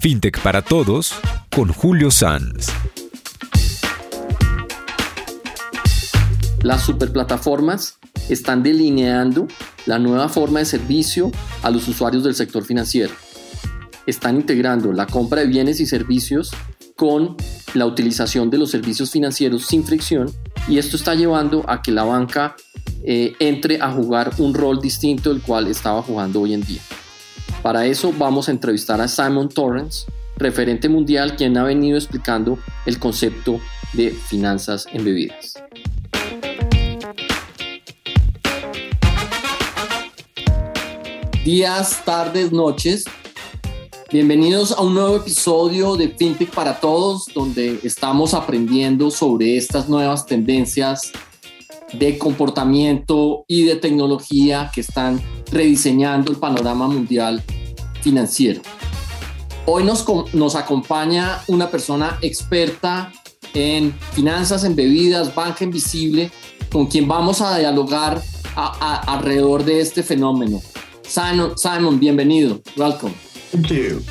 FinTech para Todos con Julio Sanz. Las superplataformas están delineando la nueva forma de servicio a los usuarios del sector financiero. Están integrando la compra de bienes y servicios con la utilización de los servicios financieros sin fricción y esto está llevando a que la banca eh, entre a jugar un rol distinto del cual estaba jugando hoy en día. Para eso vamos a entrevistar a Simon Torrance, referente mundial, quien ha venido explicando el concepto de finanzas embebidas. Días, tardes, noches. Bienvenidos a un nuevo episodio de FinTech para Todos, donde estamos aprendiendo sobre estas nuevas tendencias de comportamiento y de tecnología que están rediseñando el panorama mundial financiero. Hoy nos, nos acompaña una persona experta en finanzas embebidas, banca invisible, con quien vamos a dialogar alrededor de este fenómeno. Simon, Simon, bienvenido. Welcome. Thank you.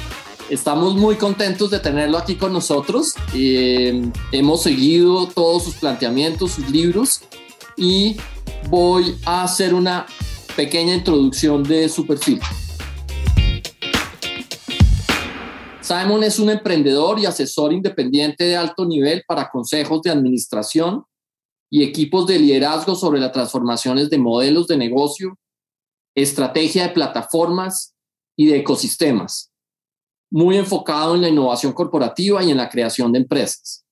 Estamos muy contentos de tenerlo aquí con nosotros. Eh, hemos seguido todos sus planteamientos, sus libros y voy a hacer una pequeña introducción de su perfil. Simon es un emprendedor y asesor independiente de alto nivel para consejos de administración y equipos de liderazgo sobre las transformaciones de modelos de negocio, estrategia de plataformas y de ecosistemas, muy enfocado en la innovación corporativa y en la creación de empresas.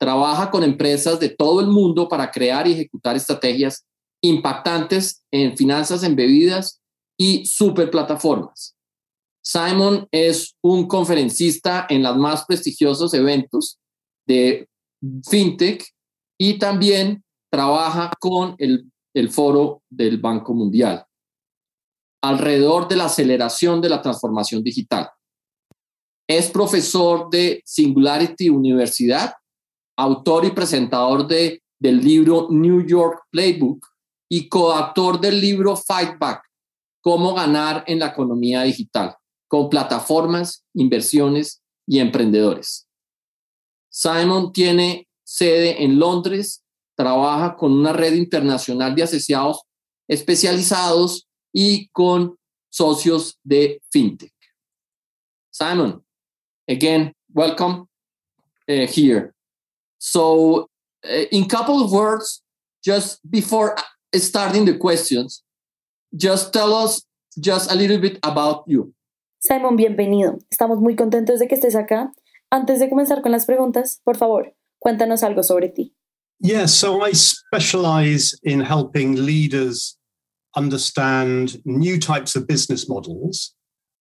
Trabaja con empresas de todo el mundo para crear y ejecutar estrategias impactantes en finanzas embebidas y superplataformas. Simon es un conferencista en los más prestigiosos eventos de FinTech y también trabaja con el, el foro del Banco Mundial alrededor de la aceleración de la transformación digital. Es profesor de Singularity Universidad, autor y presentador de, del libro New York Playbook, y coautor del libro Fight Back, Cómo ganar en la economía digital, con plataformas, inversiones y emprendedores. Simon tiene sede en Londres, trabaja con una red internacional de asociados especializados y con socios de FinTech. Simon, again, welcome uh, here. So, uh, in couple of words, just before starting the questions, just tell us just a little bit about you. Simon, bienvenido. Estamos muy contentos de que estés acá. Antes de comenzar con las preguntas, por favor, cuéntanos algo sobre ti. Yeah, so I specialize in helping leaders understand new types of business models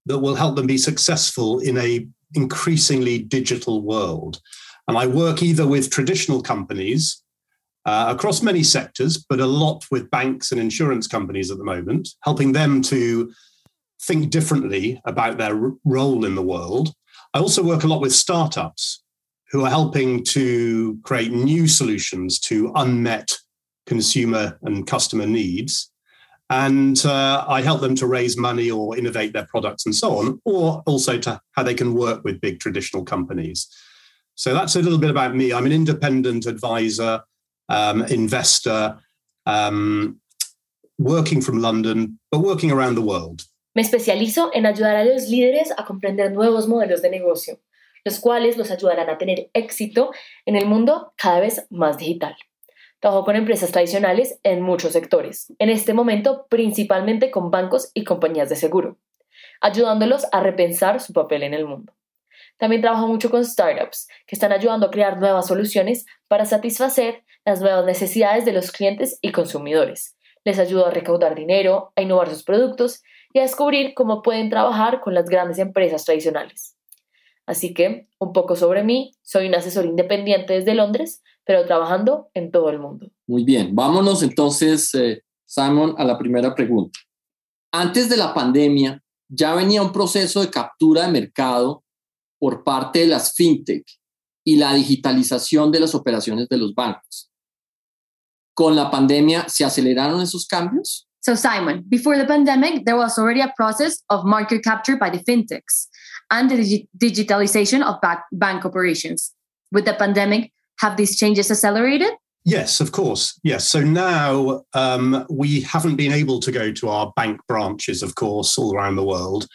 that will help them be successful in a increasingly digital world. And I work either with traditional companies uh, across many sectors, but a lot with banks and insurance companies at the moment, helping them to think differently about their role in the world. I also work a lot with startups who are helping to create new solutions to unmet consumer and customer needs. And uh, I help them to raise money or innovate their products and so on, or also to how they can work with big traditional companies. So that's a little bit about me. I'm an independent advisor um, investor, um, working from London, but working around the world. Me especializo en ayudar a los líderes a comprender nuevos modelos de negocio, los cuales los ayudarán a tener éxito en el mundo cada vez más digital. Trabajo con empresas tradicionales en muchos sectores, en este momento principalmente con bancos y compañías de seguro, ayudándolos a repensar su papel en el mundo. También trabajo mucho con startups que están ayudando a crear nuevas soluciones para satisfacer las nuevas necesidades de los clientes y consumidores. Les ayudo a recaudar dinero, a innovar sus productos y descubrir cómo pueden trabajar con las grandes empresas tradicionales. Así que, un poco sobre mí, soy un asesor independiente desde Londres, pero trabajando en todo el mundo. Muy bien, vámonos entonces, eh, Simon, a la primera pregunta. Antes de la pandemia, ya venía un proceso de captura de mercado por parte de las fintech y la digitalización de las operaciones de los bancos. ¿Con la pandemia se aceleraron esos cambios? So, Simon, before the pandemic, there was already a process of market capture by the fintechs and the digi digitalization of bank operations. With the pandemic, have these changes accelerated? Yes, of course. Yes. So now um, we haven't been able to go to our bank branches, of course, all around the world.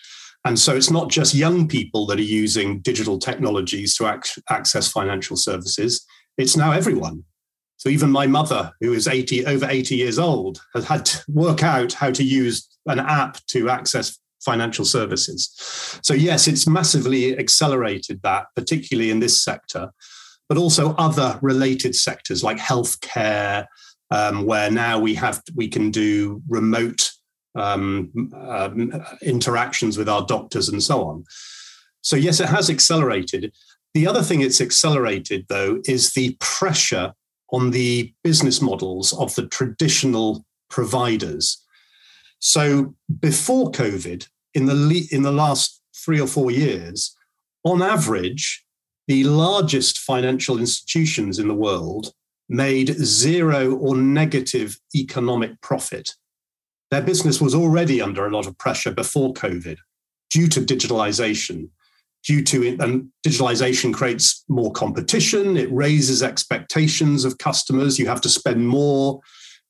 And so it's not just young people that are using digital technologies to ac- access financial services, it's now everyone. So even my mother, who is 80, over 80 years old, has had to work out how to use an app to access financial services. So, yes, it's massively accelerated that, particularly in this sector but also other related sectors like healthcare, um, where now we have we can do remote um, um, interactions with our doctors and so on. So yes, it has accelerated. The other thing it's accelerated though is the pressure on the business models of the traditional providers. So before COVID, in the in the last three or four years, on average, the largest financial institutions in the world made zero or negative economic profit. Their business was already under a lot of pressure before COVID due to digitalization. Due to it, and digitalization creates more competition, it raises expectations of customers. You have to spend more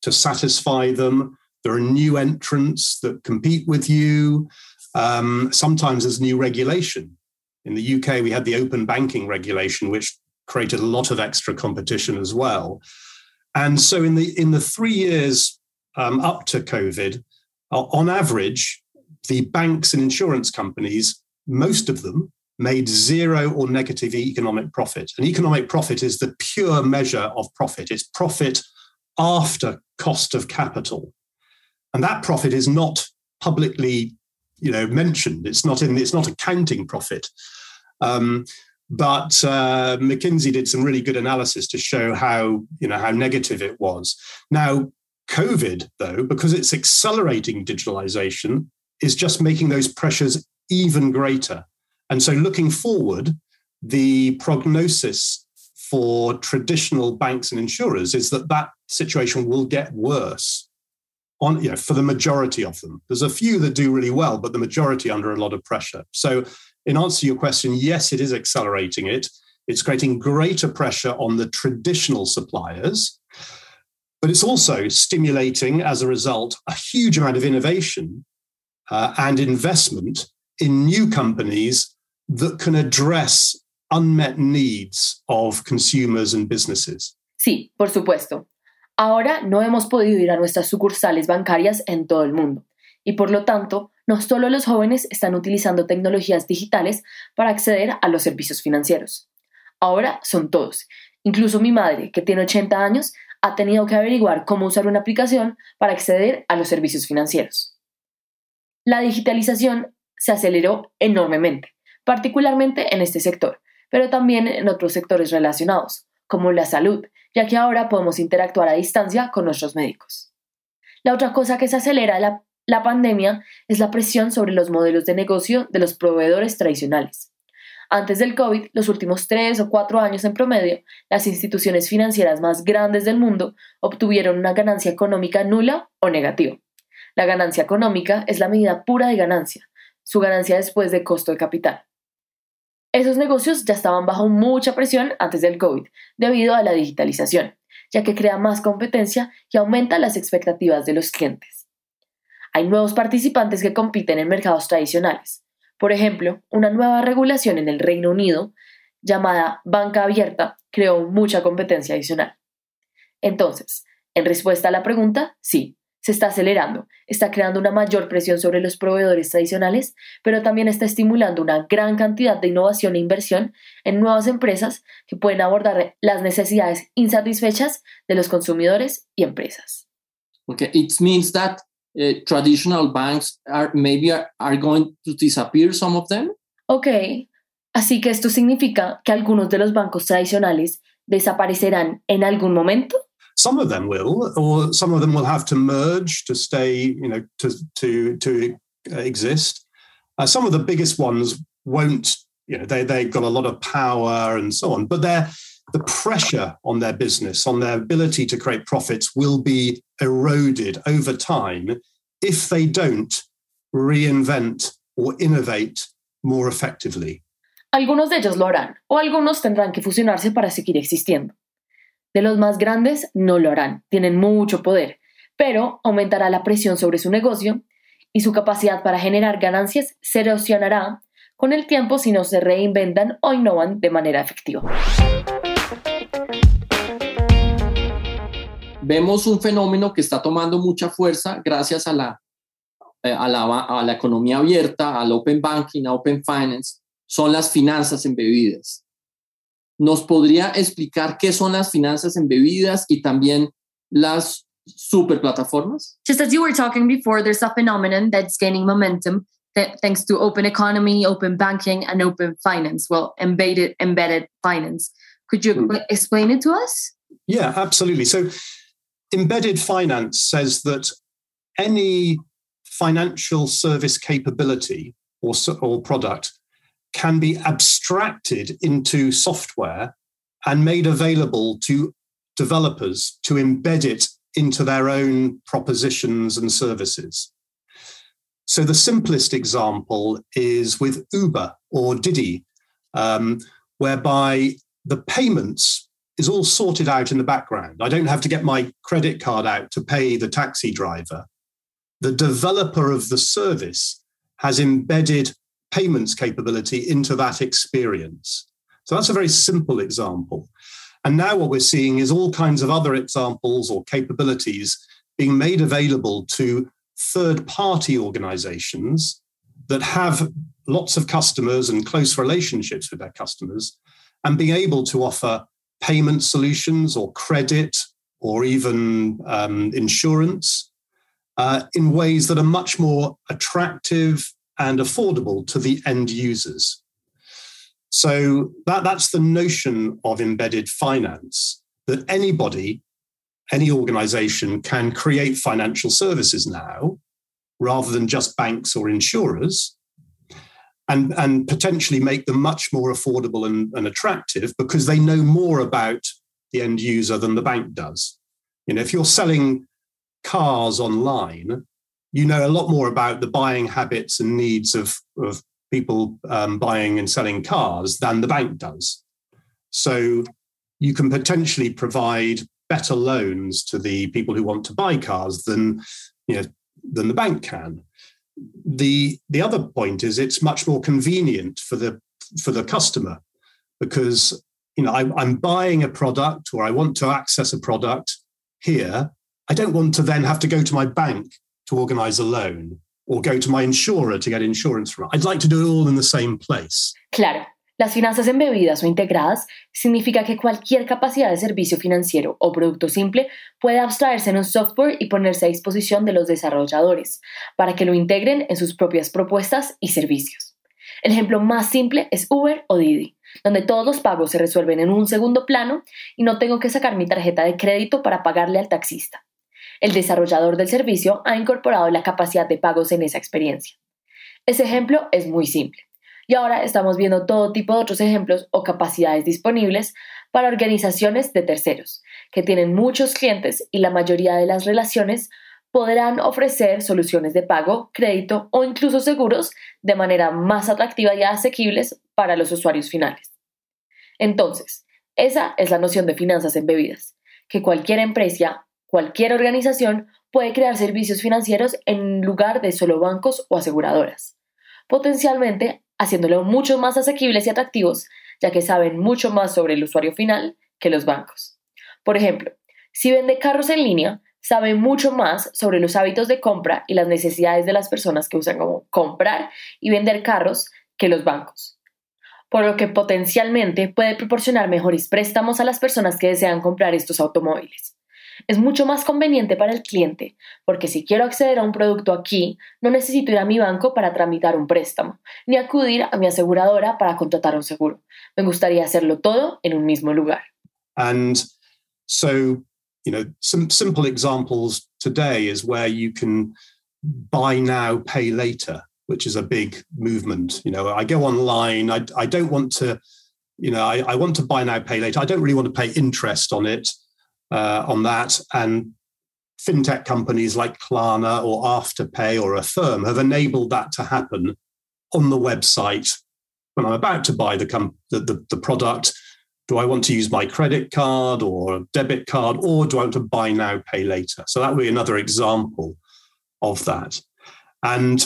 to satisfy them. There are new entrants that compete with you. Um, sometimes there's new regulation in the UK, we had the open banking regulation, which created a lot of extra competition as well. And so, in the in the three years um, up to COVID, uh, on average, the banks and insurance companies, most of them, made zero or negative economic profit. And economic profit is the pure measure of profit. It's profit after cost of capital, and that profit is not publicly you know mentioned. It's not in it's not accounting profit. Um, but uh, McKinsey did some really good analysis to show how you know how negative it was. Now, COVID though, because it's accelerating digitalization, is just making those pressures even greater. And so, looking forward, the prognosis for traditional banks and insurers is that that situation will get worse on you know for the majority of them. There's a few that do really well but the majority under a lot of pressure. So in answer to your question yes it is accelerating it. It's creating greater pressure on the traditional suppliers but it's also stimulating as a result a huge amount of innovation uh, and investment in new companies that can address unmet needs of consumers and businesses Sí, por supuesto. Ahora no hemos podido ir a nuestras sucursales bancarias en todo el mundo y por lo tanto no solo los jóvenes están utilizando tecnologías digitales para acceder a los servicios financieros. Ahora son todos. Incluso mi madre, que tiene 80 años, ha tenido que averiguar cómo usar una aplicación para acceder a los servicios financieros. La digitalización se aceleró enormemente, particularmente en este sector, pero también en otros sectores relacionados, como la salud, ya que ahora podemos interactuar a distancia con nuestros médicos. La otra cosa que se acelera la, la pandemia es la presión sobre los modelos de negocio de los proveedores tradicionales. Antes del COVID, los últimos tres o cuatro años en promedio, las instituciones financieras más grandes del mundo obtuvieron una ganancia económica nula o negativa. La ganancia económica es la medida pura de ganancia, su ganancia después de costo de capital. Esos negocios ya estaban bajo mucha presión antes del COVID debido a la digitalización, ya que crea más competencia y aumenta las expectativas de los clientes. Hay nuevos participantes que compiten en mercados tradicionales. Por ejemplo, una nueva regulación en el Reino Unido, llamada banca abierta, creó mucha competencia adicional. Entonces, en respuesta a la pregunta, sí, se está acelerando, está creando una mayor presión sobre los proveedores tradicionales, pero también está estimulando una gran cantidad de innovación e inversión en nuevas empresas que pueden abordar las necesidades insatisfechas de los consumidores y empresas. Okay, it means that uh, traditional banks are maybe are, are going to disappear, some of them? Ok, así que esto significa que algunos de los bancos tradicionales desaparecerán en algún momento. Some of them will, or some of them will have to merge to stay, you know, to to to exist. Uh, some of the biggest ones won't, you know, they they've got a lot of power and so on, but they're the pressure on their business, on their ability to create profits, will be eroded over time if they don't reinvent or innovate more effectively. Algunos de ellos lo harán, o algunos tendrán que fusionarse para seguir existiendo. De los más grandes no lo harán, tienen mucho poder, pero aumentará la presión sobre su negocio y su capacidad para generar ganancias se erosionará con el tiempo si no se reinventan o innovan de manera efectiva. Vemos un fenómeno que está tomando mucha fuerza gracias a la, eh, a la, a la economía abierta, al open banking, a open finance, son las finanzas embebidas. ¿Nos podría explicar qué son las finanzas embebidas y también las superplataformas? Just as you were talking before, there's a phenomenon that's gaining momentum th- thanks to open economy, open banking, and open finance. Well, embedded embedded finance. Could you Hmm. explain it to us? Yeah, absolutely. So, embedded finance says that any financial service capability or, or product can be abstracted into software and made available to developers to embed it into their own propositions and services. So, the simplest example is with Uber or Didi, um, whereby the payments is all sorted out in the background. I don't have to get my credit card out to pay the taxi driver. The developer of the service has embedded payments capability into that experience. So that's a very simple example. And now what we're seeing is all kinds of other examples or capabilities being made available to third party organizations that have lots of customers and close relationships with their customers and being able to offer payment solutions or credit or even um, insurance uh, in ways that are much more attractive and affordable to the end users. So that, that's the notion of embedded finance that anybody, any organization can create financial services now rather than just banks or insurers and, and potentially make them much more affordable and, and attractive because they know more about the end user than the bank does. You know, if you're selling cars online, you know a lot more about the buying habits and needs of, of people um, buying and selling cars than the bank does. So you can potentially provide better loans to the people who want to buy cars than you know than the bank can. The the other point is it's much more convenient for the for the customer because you know I, I'm buying a product or I want to access a product here. I don't want to then have to go to my bank to organize a loan or go to my insurer to get insurance from. I'd like to do it all in the same place. Claro, las finanzas embebidas o integradas significa que cualquier capacidad de servicio financiero o producto simple puede abstraerse en un software y ponerse a disposición de los desarrolladores para que lo integren en sus propias propuestas y servicios. El ejemplo más simple es Uber o Didi, donde todos los pagos se resuelven en un segundo plano y no tengo que sacar mi tarjeta de crédito para pagarle al taxista. El desarrollador del servicio ha incorporado la capacidad de pagos en esa experiencia. Ese ejemplo es muy simple. Y ahora estamos viendo todo tipo de otros ejemplos o capacidades disponibles para organizaciones de terceros, que tienen muchos clientes y la mayoría de las relaciones podrán ofrecer soluciones de pago, crédito o incluso seguros de manera más atractiva y asequibles para los usuarios finales. Entonces, esa es la noción de finanzas embebidas, que cualquier empresa, cualquier organización puede crear servicios financieros en lugar de solo bancos o aseguradoras, potencialmente haciéndolo mucho más asequibles y atractivos, ya que saben mucho más sobre el usuario final que los bancos. Por ejemplo, si vende carros en línea, sabe mucho más sobre los hábitos de compra y las necesidades de las personas que usan como comprar y vender carros que los bancos, por lo que potencialmente puede proporcionar mejores préstamos a las personas que desean comprar estos automóviles. Es mucho más conveniente para el cliente, porque si quiero acceder a un producto aquí, no necesito ir a mi banco para tramitar un préstamo, ni acudir a mi aseguradora para contratar un seguro. Me gustaría hacerlo todo en un mismo lugar. And so, you know, some simple examples today is where you can buy now, pay later, which is a big movement. You know, I go online, I, I don't want to, you know, I, I want to buy now, pay later. I don't really want to pay interest on it, uh, on that. And fintech companies like Klarna or Afterpay or Affirm have enabled that to happen on the website when I'm about to buy the, com- the, the, the product. Do I want to use my credit card or debit card, or do I want to buy now, pay later? So that would be another example of that. And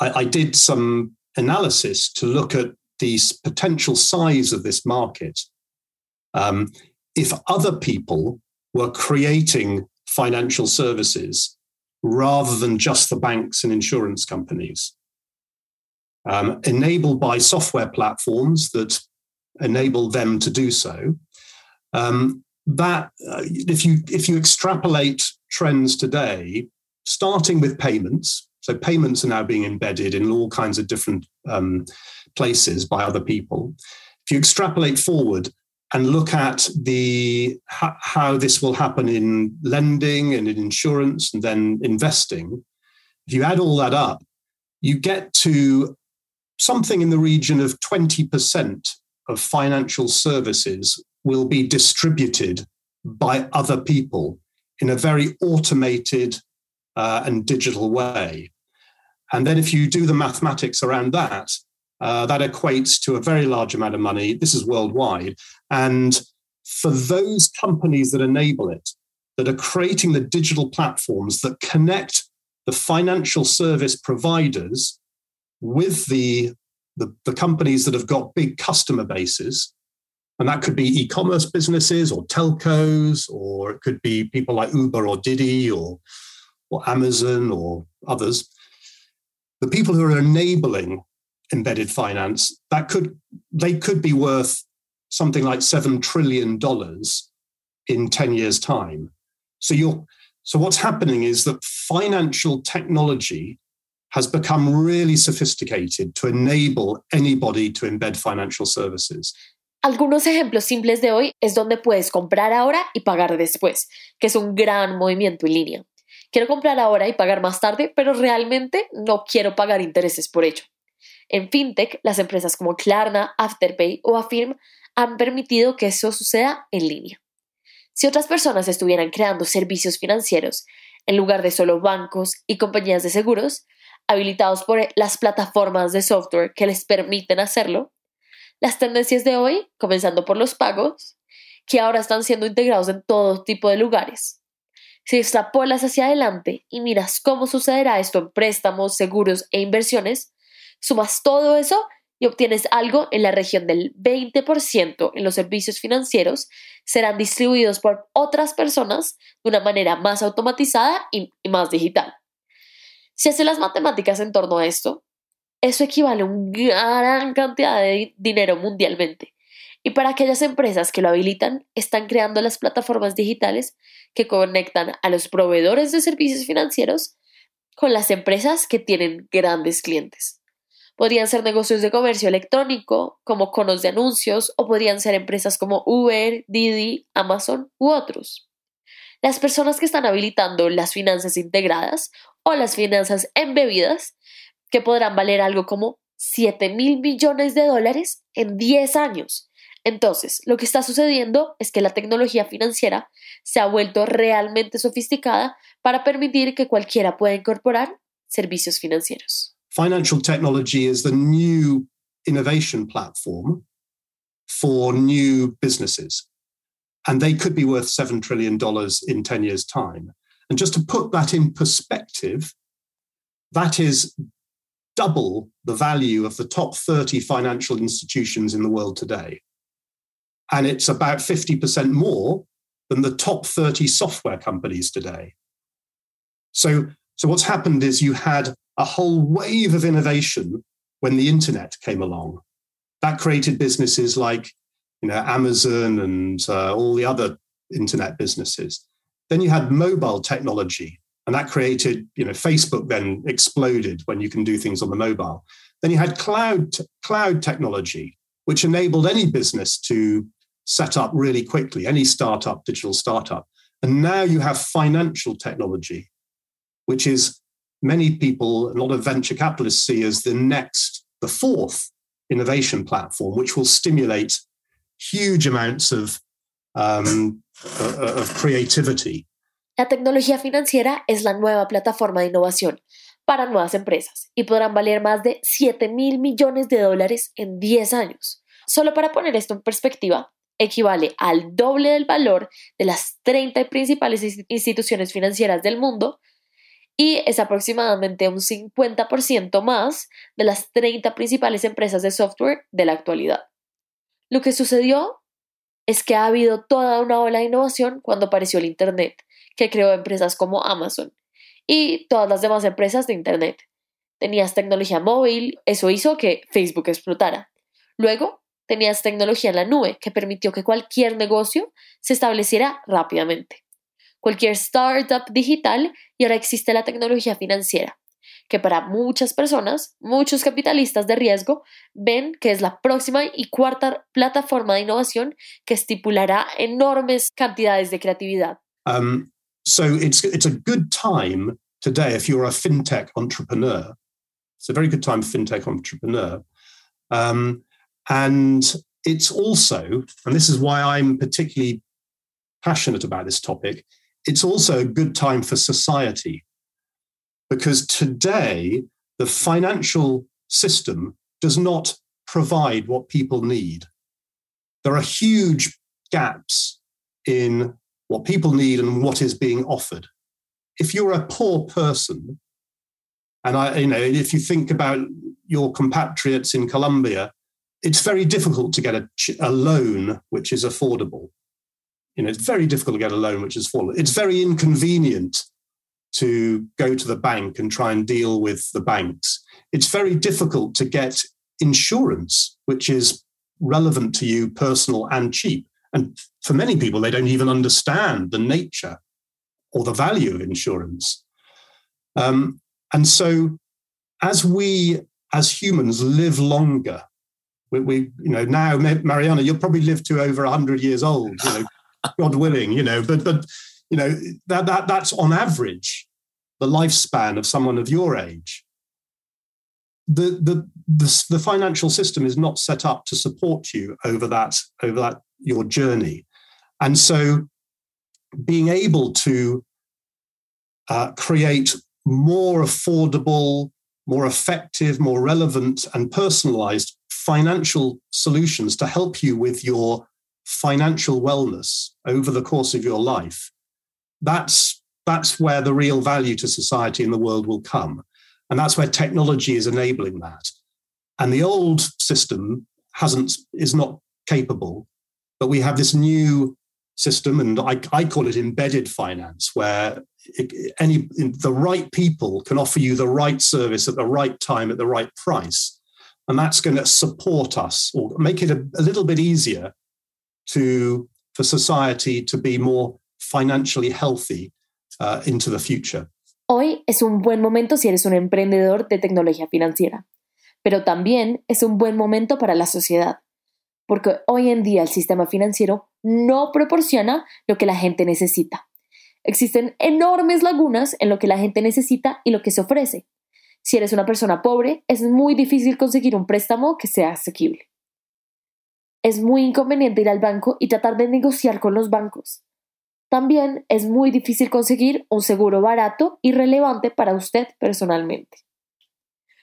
I, I did some analysis to look at the potential size of this market. Um, if other people were creating financial services rather than just the banks and insurance companies, um, enabled by software platforms that enable them to do so. Um, that uh, if you if you extrapolate trends today, starting with payments. So payments are now being embedded in all kinds of different um, places by other people. If you extrapolate forward and look at the how this will happen in lending and in insurance and then investing, if you add all that up, you get to something in the region of 20% of financial services will be distributed by other people in a very automated uh, and digital way. And then if you do the mathematics around that, uh, that equates to a very large amount of money. This is worldwide. And for those companies that enable it, that are creating the digital platforms that connect the financial service providers with the, the, the companies that have got big customer bases, and that could be e commerce businesses or telcos, or it could be people like Uber or Didi or or Amazon or others, the people who are enabling embedded finance, that could they could be worth something like seven trillion dollars in 10 years' time. So you're so what's happening is that financial technology has become really sophisticated to enable anybody to embed financial services. Algunos ejemplos simples de hoy es donde puedes comprar ahora y pagar después, que es un gran movimiento en línea. Quiero comprar ahora y pagar más tarde, pero realmente no quiero pagar intereses por ello. En FinTech, las empresas como Klarna, Afterpay o Affirm han permitido que eso suceda en línea. Si otras personas estuvieran creando servicios financieros en lugar de solo bancos y compañías de seguros, habilitados por las plataformas de software que les permiten hacerlo, las tendencias de hoy, comenzando por los pagos, que ahora están siendo integrados en todo tipo de lugares, si extrapolas hacia adelante y miras cómo sucederá esto en préstamos, seguros e inversiones, sumas todo eso y obtienes algo en la región del 20% en los servicios financieros serán distribuidos por otras personas de una manera más automatizada y, más digital. Si haces las matemáticas en torno a esto, eso equivale a una gran cantidad de dinero mundialmente. Y para aquellas empresas que lo habilitan, están creando las plataformas digitales que conectan a los proveedores de servicios financieros con las empresas que tienen grandes clientes. Podrían ser negocios de comercio electrónico, como conos de anuncios, o podrían ser empresas como Uber, Didi, Amazon u otros. Las personas que están habilitando las finanzas integradas o las finanzas embebidas, que podrán valer algo como 7 mil millones de dólares en 10 años, entonces, lo que está sucediendo es que la tecnología financiera se ha vuelto realmente sofisticada para permitir que cualquiera pueda incorporar servicios financieros. Financial technology is the new innovation platform for new businesses. And they could be worth $7 trillion in 10 years' time. And just to put that in perspective, that is double the value of the top 30 financial institutions in the world today and it's about 50% more than the top 30 software companies today. So, so what's happened is you had a whole wave of innovation when the internet came along. That created businesses like you know Amazon and uh, all the other internet businesses. Then you had mobile technology, and that created, you know, Facebook then exploded when you can do things on the mobile. Then you had cloud cloud technology, which enabled any business to set up really quickly, any startup, digital startup. And now you have financial technology, which is many people, a lot of venture capitalists see as the next, the fourth innovation platform, which will stimulate huge amounts of, um, of creativity. La tecnología financiera es la nueva plataforma de innovación para nuevas empresas y podrán valer más de 7 mil millones de dólares en 10 años. Solo para poner esto en perspectiva, equivale al doble del valor de las 30 principales instituciones financieras del mundo y es aproximadamente un 50% más de las 30 principales empresas de software de la actualidad. Lo que sucedió es que ha habido toda una ola de innovación cuando apareció el Internet, que creó empresas como Amazon y todas las demás empresas de Internet. Tenías tecnología móvil, eso hizo que Facebook explotara. Luego, tenías tecnología en la nube que permitió que cualquier negocio se estableciera rápidamente. Cualquier startup digital y ahora existe la tecnología financiera, que para muchas personas, muchos capitalistas de riesgo, ven que es la próxima y cuarta plataforma de innovación que estipulará enormes cantidades de creatividad. Um, so it's, it's a good time today if you're a fintech entrepreneur. It's a very good time fintech entrepreneur. Um, And it's also, and this is why I'm particularly passionate about this topic, it's also a good time for society. Because today, the financial system does not provide what people need. There are huge gaps in what people need and what is being offered. If you're a poor person, and I, you know, if you think about your compatriots in Colombia it's very difficult to get a, a loan which is affordable. You know, it's very difficult to get a loan which is affordable. It's very inconvenient to go to the bank and try and deal with the banks. It's very difficult to get insurance, which is relevant to you, personal and cheap. And for many people, they don't even understand the nature or the value of insurance. Um, and so, as we as humans live longer, we, we you know now mariana you'll probably live to over 100 years old you know god willing you know but but you know that, that that's on average the lifespan of someone of your age. The, the the the financial system is not set up to support you over that over that your journey. And so being able to uh, create more affordable more effective more relevant and personalized financial solutions to help you with your financial wellness over the course of your life, that's, that's where the real value to society and the world will come. And that's where technology is enabling that. And the old system hasn't, is not capable, but we have this new system, and I, I call it embedded finance, where any the right people can offer you the right service at the right time at the right price and that's going to support us or make it a, a little bit easier to for society to be more financially healthy uh, into the future. Hoy es un buen momento si eres un emprendedor de tecnología financiera, pero también es un buen momento para la sociedad, porque hoy en día el sistema financiero no proporciona lo que la gente necesita. Existen enormes lagunas en lo que la gente necesita y lo que se ofrece. Si eres una persona pobre, es muy difícil conseguir un préstamo que sea asequible. Es muy inconveniente ir al banco y tratar de negociar con los bancos. También es muy difícil conseguir un seguro barato y relevante para usted personalmente.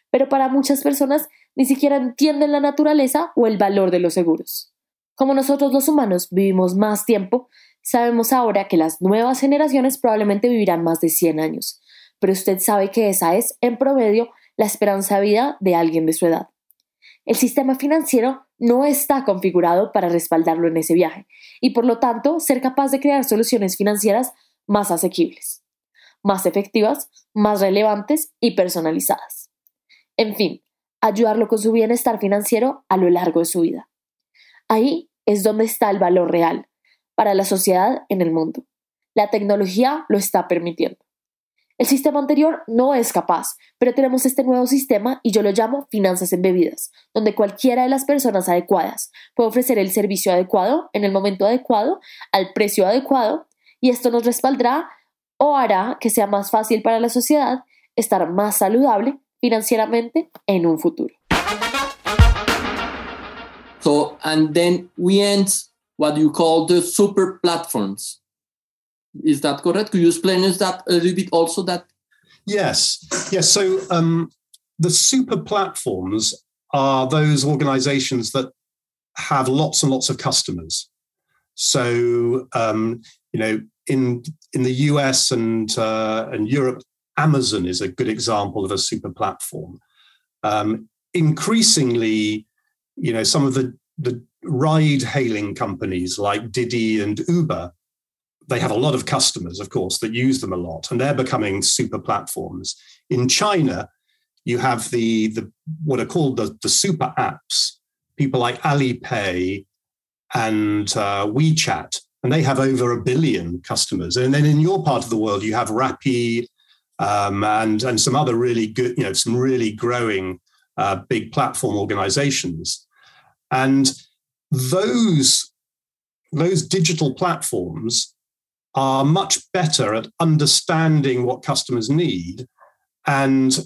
Pero para muchas personas ni siquiera entienden la naturaleza o el valor de los seguros. Como nosotros los humanos vivimos más tiempo, sabemos ahora que las nuevas generaciones probablemente vivirán más de 100 años, pero usted sabe que esa es, en promedio, la esperanza de vida de alguien de su edad. El sistema financiero no está configurado para respaldarlo en ese viaje y por lo tanto ser capaz de crear soluciones financieras más asequibles, más efectivas, más relevantes y personalizadas. En fin, ayudarlo con su bienestar financiero a lo largo de su vida. Ahí es donde está el valor real, para la sociedad en el mundo. La tecnología lo está permitiendo. El sistema anterior no es capaz, pero tenemos este nuevo sistema y yo lo llamo finanzas embebidas, donde cualquiera de las personas adecuadas puede ofrecer el servicio adecuado en el momento adecuado, al precio adecuado, y esto nos respaldará o hará que sea más fácil para la sociedad estar más saludable financieramente en un futuro. So, and then we end what you call the super platforms. Is that correct? Could you explain us that a little bit also that? Yes. Yes. So um, the super platforms are those organizations that have lots and lots of customers. So, um, you know, in in the US and uh, and Europe, Amazon is a good example of a super platform. Um, increasingly, you know, some of the the ride hailing companies like Didi and Uber they have a lot of customers, of course, that use them a lot, and they're becoming super platforms. In China, you have the, the what are called the, the super apps, people like Alipay and uh, WeChat, and they have over a billion customers. And then in your part of the world, you have Rappi um, and and some other really good, you know, some really growing uh, big platform organizations, and those those digital platforms are much better at understanding what customers need and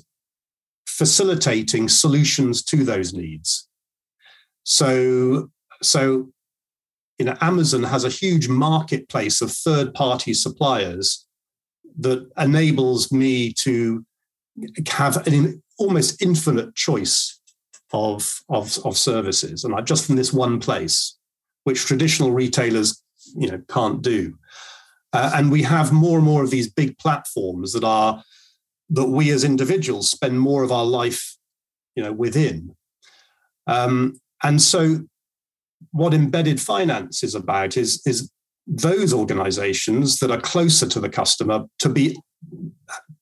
facilitating solutions to those needs. So, so you know, Amazon has a huge marketplace of third-party suppliers that enables me to have an almost infinite choice of, of, of services, and I, just from this one place, which traditional retailers, you know, can't do. Uh, and we have more and more of these big platforms that are that we as individuals spend more of our life, you know, within. Um, and so, what embedded finance is about is is those organizations that are closer to the customer to be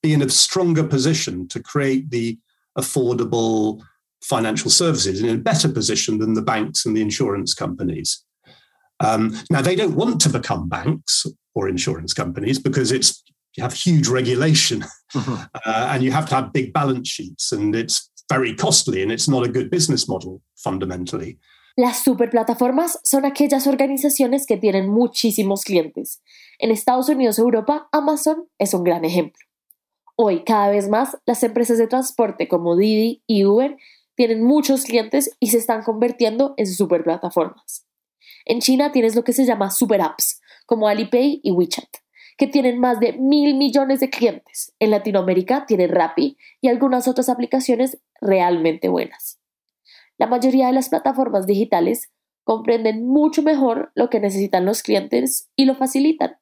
be in a stronger position to create the affordable financial services in a better position than the banks and the insurance companies. Um, now, they don't want to become banks or insurance companies because it's you have huge regulation uh-huh. uh, and you have to have big balance sheets and it's very costly and it's not a good business model fundamentally. Las superplataformas son aquellas organizaciones que tienen muchísimos clientes. En Estados Unidos y Europa, Amazon es un gran ejemplo. Hoy, cada vez más, las empresas de transporte como Didi y Uber tienen muchos clientes y se están convirtiendo en superplataformas. En China tienes lo que se llama super apps, como Alipay y WeChat, que tienen más de mil millones de clientes. En Latinoamérica tienen Rappi y algunas otras aplicaciones realmente buenas. La mayoría de las plataformas digitales comprenden mucho mejor lo que necesitan los clientes y lo facilitan.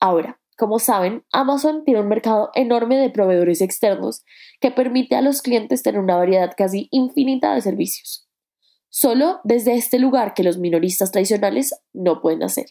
Ahora, como saben, Amazon tiene un mercado enorme de proveedores externos que permite a los clientes tener una variedad casi infinita de servicios. Solo desde este lugar que los minoristas tradicionales no pueden hacer.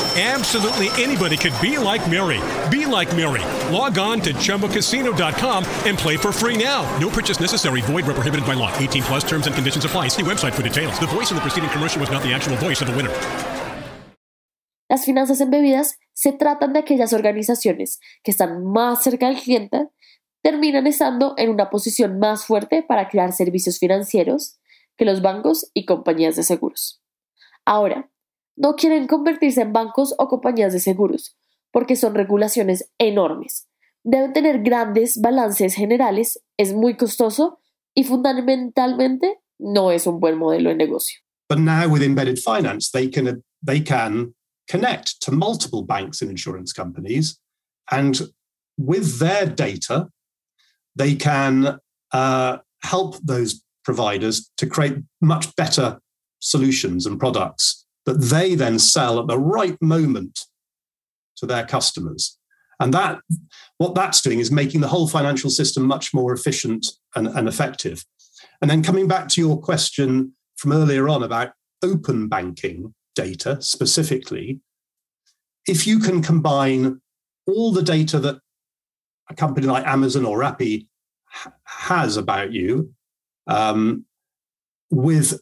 Absolutely anybody could be like Mary. Be like Mary. Log on to ChumboCasino.com and play for free now. No purchase necessary. Void where prohibited by law. 18 plus terms and conditions apply. See website for details. The voice in the preceding commercial was not the actual voice of the winner. Las finanzas embebidas se tratan de aquellas organizaciones que están más cerca del cliente, terminan estando en una posición más fuerte para crear servicios financieros que los bancos y compañías de seguros. Ahora, no quieren convertirse en bancos o compañías de seguros, porque son regulaciones enormes. Deben tener grandes balances generales, es muy costoso y fundamentalmente no es un buen modelo de negocio. But now with embedded finance, they can they can connect to multiple banks and insurance companies, and with their data, they can uh, help those providers to create much better solutions and products that they then sell at the right moment to their customers. And that what that's doing is making the whole financial system much more efficient and, and effective. And then coming back to your question from earlier on about open banking data specifically, if you can combine all the data that a company like Amazon or Rappi has about you um, with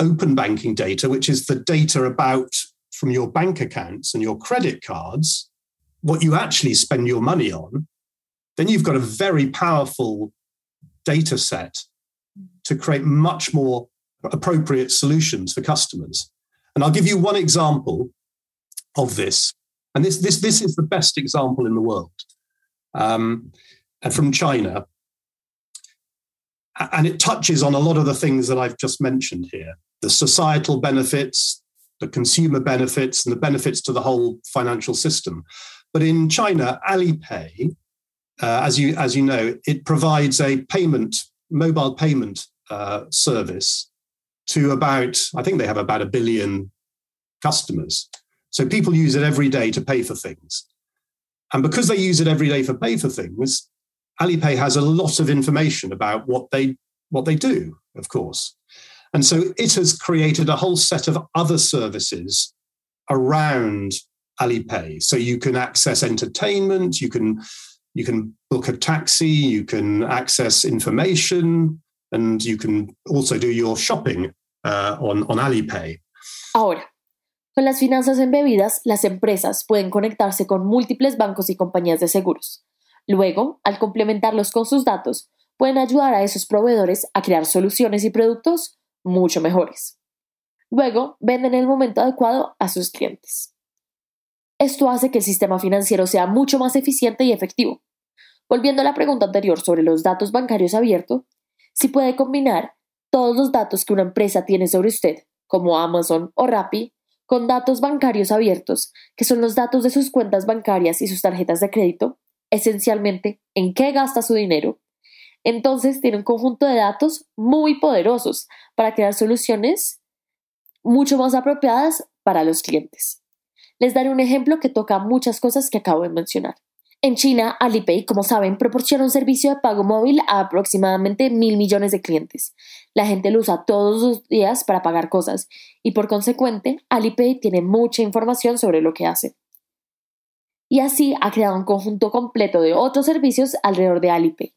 open banking data, which is the data about from your bank accounts and your credit cards, what you actually spend your money on, then you've got a very powerful data set to create much more appropriate solutions for customers. And I'll give you one example of this. And this, this, this is the best example in the world. Um, and from China. And it touches on a lot of the things that I've just mentioned here the societal benefits, the consumer benefits, and the benefits to the whole financial system. But in China, Alipay, uh, as you as you know, it provides a payment mobile payment uh, service to about I think they have about a billion customers. So people use it every day to pay for things, and because they use it every day for pay for things, Alipay has a lot of information about what they what they do, of course. And so it has created a whole set of other services around Alipay. So you can access entertainment, you can you can book a taxi, you can access information, and you can also do your shopping uh, on, on Alipay. Ahora, con las finanzas embebidas, las empresas pueden conectarse con múltiples bancos y compañías de seguros. Luego, al complementarlos con sus datos, pueden ayudar a esos proveedores a crear soluciones y productos mucho mejores. Luego, venden en el momento adecuado a sus clientes. Esto hace que el sistema financiero sea mucho más eficiente y efectivo. Volviendo a la pregunta anterior sobre los datos bancarios abiertos, si puede combinar todos los datos que una empresa tiene sobre usted, como Amazon o Rappi, con datos bancarios abiertos, que son los datos de sus cuentas bancarias y sus tarjetas de crédito, esencialmente en qué gasta su dinero, entonces tiene un conjunto de datos muy poderosos para crear soluciones mucho más apropiadas para los clientes. Les daré un ejemplo que toca muchas cosas que acabo de mencionar. En China, Alipay, como saben, proporciona un servicio de pago móvil a aproximadamente mil millones de clientes. La gente lo usa todos los días para pagar cosas y por consecuente, Alipay tiene mucha información sobre lo que hace. Y así ha creado un conjunto completo de otros servicios alrededor de Alipay.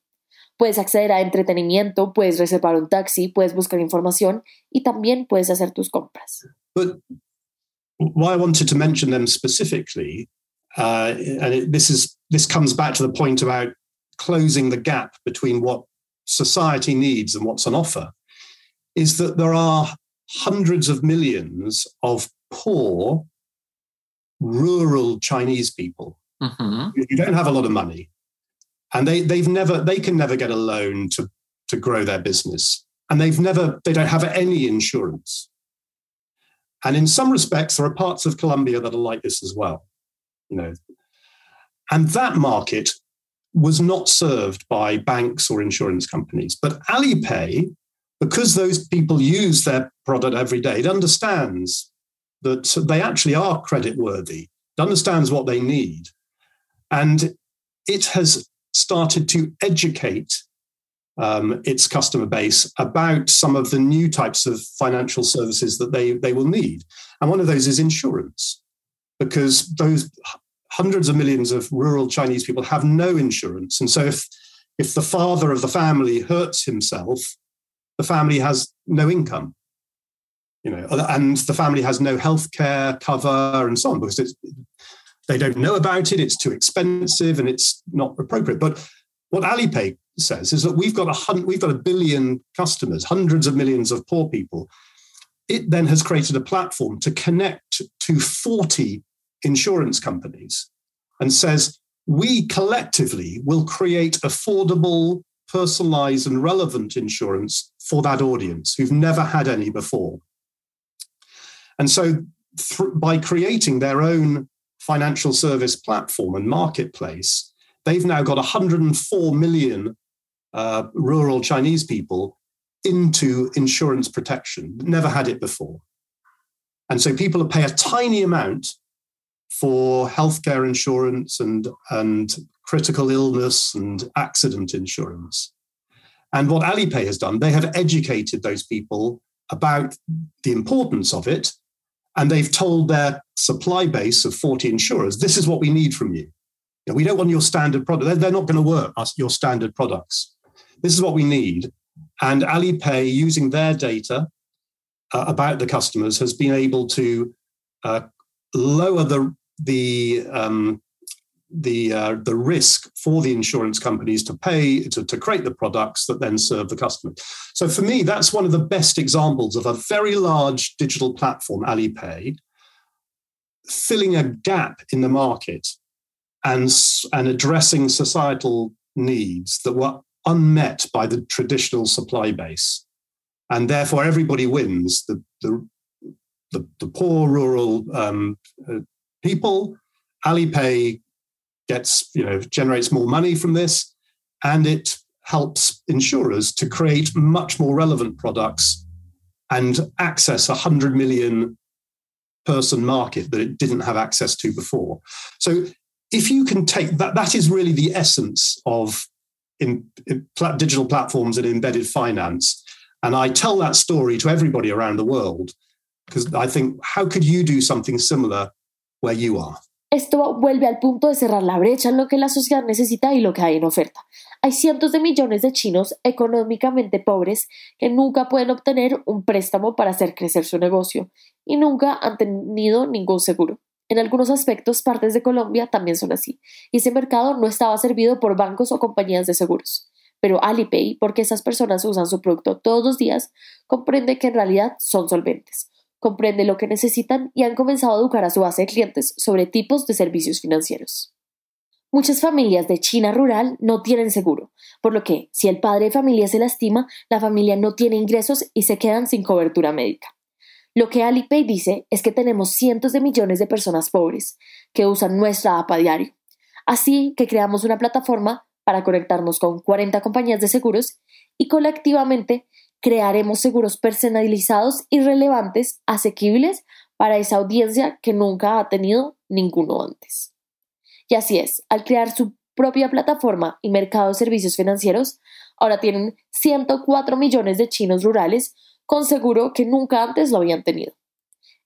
Puedes acceder a entretenimiento, puedes reservar un taxi, puedes buscar información y también puedes hacer tus compras. But why I wanted to mention them specifically, uh, and it, this is this comes back to the point about closing the gap between what society needs and what's on offer, is that there are hundreds of millions of poor rural Chinese people mm-hmm. who don't have a lot of money, and they they've never they can never get a loan to to grow their business, and they've never they don't have any insurance. And in some respects, there are parts of Colombia that are like this as well. You know, and that market was not served by banks or insurance companies. But Alipay, because those people use their product every day, it understands that they actually are credit worthy. It understands what they need. And it has started to educate um, its customer base about some of the new types of financial services that they, they will need. And one of those is insurance, because those hundreds of millions of rural Chinese people have no insurance. And so if, if the father of the family hurts himself, the family has no income. You know, and the family has no health care cover and so on because they don't know about it. It's too expensive and it's not appropriate. But what Alipay says is that we've got a hun- we've got a billion customers, hundreds of millions of poor people. It then has created a platform to connect to 40 insurance companies and says we collectively will create affordable, personalized, and relevant insurance for that audience who've never had any before. And so, th- by creating their own financial service platform and marketplace, they've now got 104 million uh, rural Chinese people into insurance protection. Never had it before. And so people pay a tiny amount for healthcare insurance and, and critical illness and accident insurance. And what Alipay has done, they have educated those people about the importance of it. And they've told their supply base of 40 insurers, this is what we need from you. you know, we don't want your standard product. They're, they're not going to work, your standard products. This is what we need. And Alipay, using their data uh, about the customers, has been able to uh, lower the the um, the uh, the risk for the insurance companies to pay to, to create the products that then serve the customer. So for me, that's one of the best examples of a very large digital platform, Alipay, filling a gap in the market and and addressing societal needs that were unmet by the traditional supply base. And therefore, everybody wins the, the, the, the poor rural um, uh, people. Alipay gets, you know, generates more money from this, and it helps insurers to create much more relevant products and access a 100 million person market that it didn't have access to before. So if you can take that, that is really the essence of in, in digital platforms and embedded finance. And I tell that story to everybody around the world because I think, how could you do something similar where you are? Esto vuelve al punto de cerrar la brecha en lo que la sociedad necesita y lo que hay en oferta. Hay cientos de millones de chinos económicamente pobres que nunca pueden obtener un préstamo para hacer crecer su negocio y nunca han tenido ningún seguro. En algunos aspectos, partes de Colombia también son así, y ese mercado no estaba servido por bancos o compañías de seguros. Pero Alipay, porque esas personas usan su producto todos los días, comprende que en realidad son solventes, comprende lo que necesitan y han comenzado a educar a su base de clientes sobre tipos de servicios financieros. Muchas familias de China rural no tienen seguro, por lo que, si el padre de familia se lastima, la familia no tiene ingresos y se quedan sin cobertura médica. Lo que Alipay dice es que tenemos cientos de millones de personas pobres que usan nuestra app a diario. Así que creamos una plataforma para conectarnos con 40 compañías de seguros y colectivamente crearemos seguros personalizados y relevantes, asequibles para esa audiencia que nunca ha tenido ninguno antes. Y así es, al crear su propia plataforma y mercado de servicios financieros, ahora tienen 104 millones de chinos rurales con seguro que nunca antes lo habían tenido.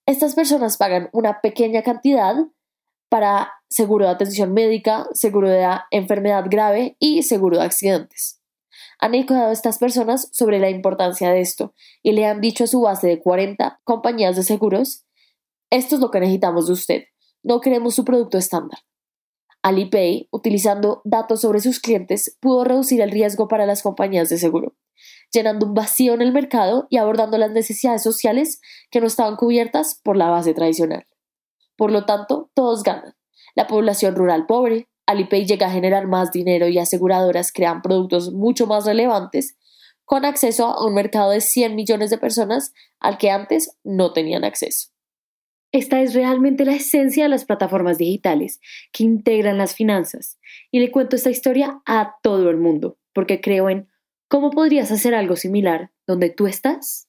Estas personas pagan una pequeña cantidad para seguro de atención médica, seguro de enfermedad grave y seguro de accidentes. Han educado a estas personas sobre la importancia de esto y le han dicho a su base de 40 compañías de seguros, esto es lo que necesitamos de usted, no queremos su producto estándar. Alipay, utilizando datos sobre sus clientes, pudo reducir el riesgo para las compañías de seguro llenando un vacío en el mercado y abordando las necesidades sociales que no estaban cubiertas por la base tradicional. Por lo tanto, todos ganan. La población rural pobre, Alipay llega a generar más dinero y aseguradoras crean productos mucho más relevantes con acceso a un mercado de 100 millones de personas al que antes no tenían acceso. Esta es realmente la esencia de las plataformas digitales que integran las finanzas. Y le cuento esta historia a todo el mundo, porque creo en ¿Cómo podrías hacer algo similar donde tú estás?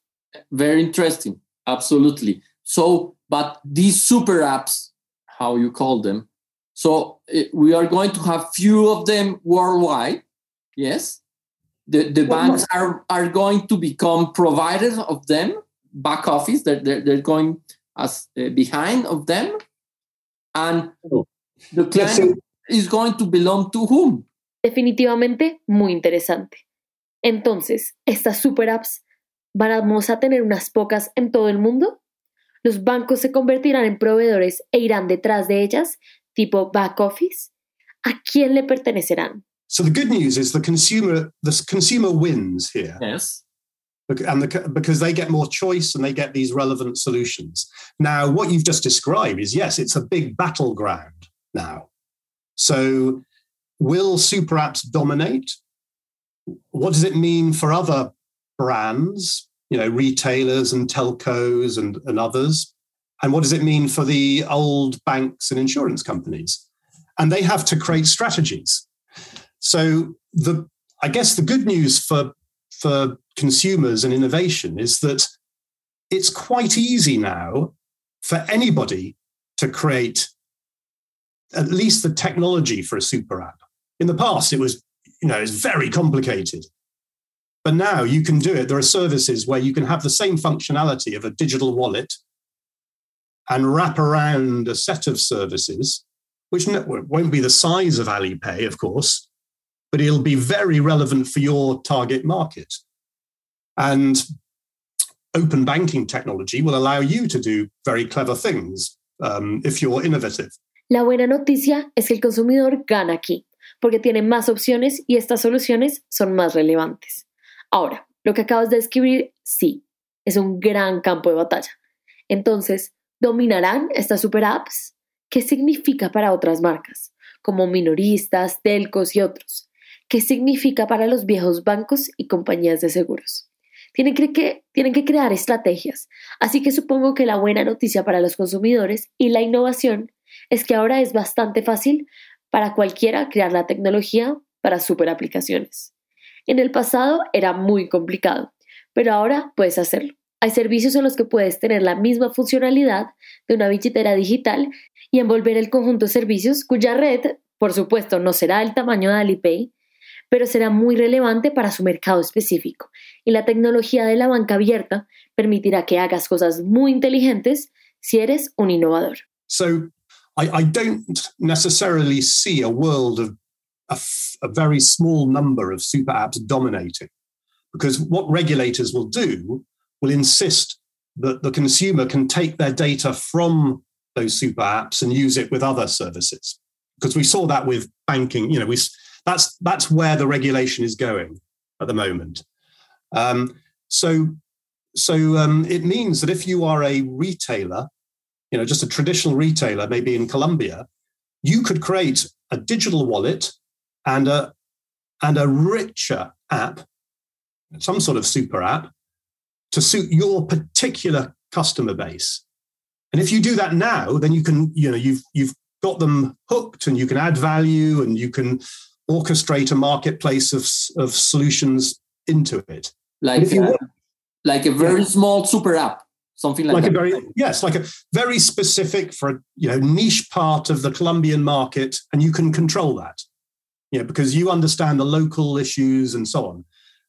Very interesting. Absolutely. So, but these super apps, how you call them, so eh, we are going to have few of them worldwide. Yes. The, the banks are, are going to become providers of them, back office, they're, they're, they're going as uh, behind of them. And oh. the client is going to belong to whom? Definitivamente muy interesante. Entonces, ¿estas super apps vamos a tener unas pocas en todo el mundo? ¿Los bancos se convertirán en proveedores e irán detrás de ellas, tipo back office? ¿A quién le pertenecerán? So the good news is the consumer the consumer wins here. Yes. And the, because they get more choice and they get these relevant solutions. Now, what you've just described is yes, it's a big battleground now. So, will super apps dominate? what does it mean for other brands, you know, retailers and telcos and, and others? And what does it mean for the old banks and insurance companies? And they have to create strategies. So the I guess the good news for for consumers and innovation is that it's quite easy now for anybody to create at least the technology for a super app. In the past, it was, you know, it's very complicated. But now you can do it. There are services where you can have the same functionality of a digital wallet and wrap around a set of services, which won't be the size of Alipay, of course, but it'll be very relevant for your target market. And open banking technology will allow you to do very clever things um, if you're innovative. La buena noticia es que el consumidor gana aquí, porque tiene más opciones y estas soluciones son más relevantes. Ahora, lo que acabas de describir, sí, es un gran campo de batalla. Entonces, ¿dominarán estas super apps? ¿Qué significa para otras marcas, como minoristas, telcos y otros? ¿Qué significa para los viejos bancos y compañías de seguros? Tienen que, tienen que crear estrategias. Así que supongo que la buena noticia para los consumidores y la innovación es que ahora es bastante fácil para cualquiera crear la tecnología para super aplicaciones. En el pasado era muy complicado, pero ahora puedes hacerlo. Hay servicios en los que puedes tener la misma funcionalidad de una billetera digital y envolver el conjunto de servicios cuya red, por supuesto, no será el tamaño de Alipay, pero será muy relevante para su mercado específico. Y la tecnología de la banca abierta permitirá que hagas cosas muy inteligentes si eres un innovador. So, I, I don't necessarily see a world of a, a very small number of super apps dominating, because what regulators will do will insist that the consumer can take their data from those super apps and use it with other services. Because we saw that with banking, you know, we that's that's where the regulation is going at the moment. Um, so so um, it means that if you are a retailer you know, just a traditional retailer, maybe in Colombia, you could create a digital wallet and a and a richer app, some sort of super app, to suit your particular customer base. And if you do that now, then you can, you know, you've you've got them hooked and you can add value and you can orchestrate a marketplace of, of solutions into it. Like, a, like a very yeah. small super app something like, like that. a very yes, like a very specific for a you know niche part of the Colombian market, and you can control that. Yeah, because you understand the local issues and so on,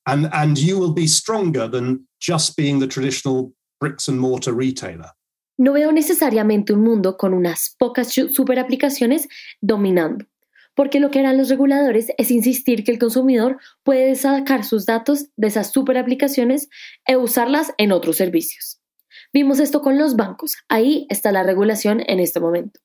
and and you will be stronger than just being the traditional bricks and mortar retailer. No veo necesariamente un mundo con unas pocas super aplicaciones dominando, porque lo que harán los reguladores es insistir que el consumidor puede sacar sus datos de esas super aplicaciones e usarlas en otros servicios. Vimos esto con los bancos. Ahí está la regulación en este momento.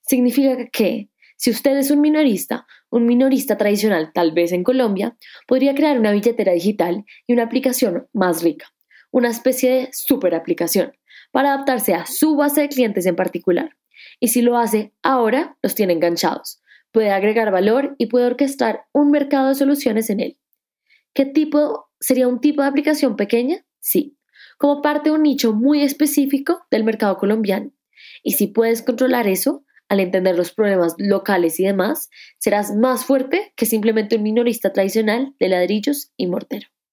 Significa que si usted es un minorista, un minorista tradicional tal vez en Colombia, podría crear una billetera digital y una aplicación más rica, una especie de super aplicación, para adaptarse a su base de clientes en particular. Y si lo hace ahora, los tiene enganchados. Puede agregar valor y puede orquestar un mercado de soluciones en él. ¿Qué tipo sería un tipo de aplicación pequeña? Sí, como parte de un nicho muy específico del mercado colombiano. Y si puedes controlar eso, al entender los problemas locales y demás, serás más fuerte que simplemente un minorista tradicional de ladrillos y mortero.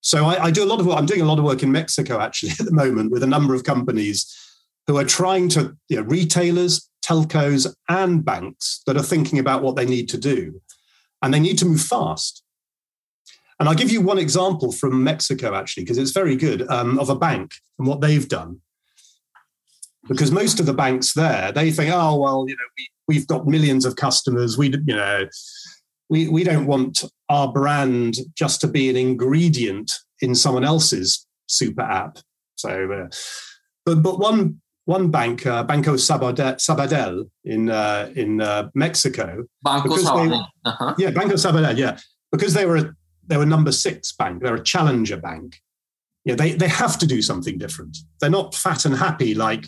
So I, I do a lot of work. I'm doing a lot of work in Mexico actually at the moment with a number of companies who are trying to, you know, retailers, telcos, and banks that are thinking about what they need to do. And they need to move fast. And I'll give you one example from Mexico, actually, because it's very good, um, of a bank and what they've done. Because most of the banks there, they think, oh, well, you know, we, we've got millions of customers. We, you know, we, we don't want our brand just to be an ingredient in someone else's super app. So, uh, but but one one bank, uh, Banco Sabadell, Sabadell in uh, in uh, Mexico. Banco Sabadell. They, uh-huh. Yeah, Banco Sabadell. Yeah, because they were a, they were number six bank. They're a challenger bank. Yeah, they they have to do something different. They're not fat and happy like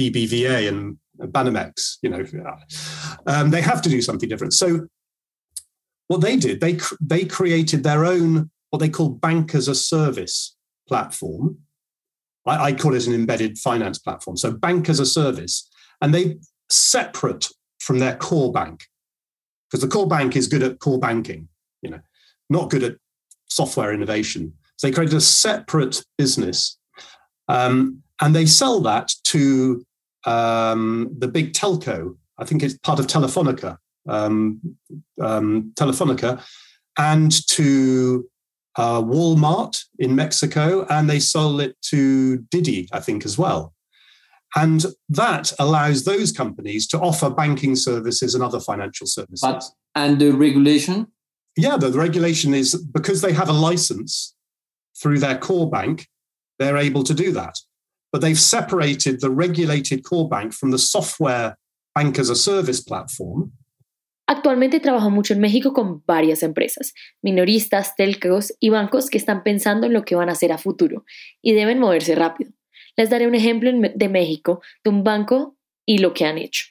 BBVA and Banamex. You know, um, they have to do something different. So what they did, they they created their own what they call bank as a service platform I, I call it an embedded finance platform. So bank as a service, and they separate from their core bank because the core bank is good at core banking, you know, not good at software innovation. So they created a separate business, um, and they sell that to um, the big telco. I think it's part of Telefonica, um, um Telefonica, and to uh, Walmart in Mexico, and they sold it to Didi, I think, as well. And that allows those companies to offer banking services and other financial services. But, and the regulation? Yeah, the, the regulation is because they have a license through their core bank, they're able to do that. But they've separated the regulated core bank from the software bank as a service platform Actualmente trabajo mucho en México con varias empresas, minoristas, telcos y bancos que están pensando en lo que van a hacer a futuro y deben moverse rápido. Les daré un ejemplo de México de un banco y lo que han hecho.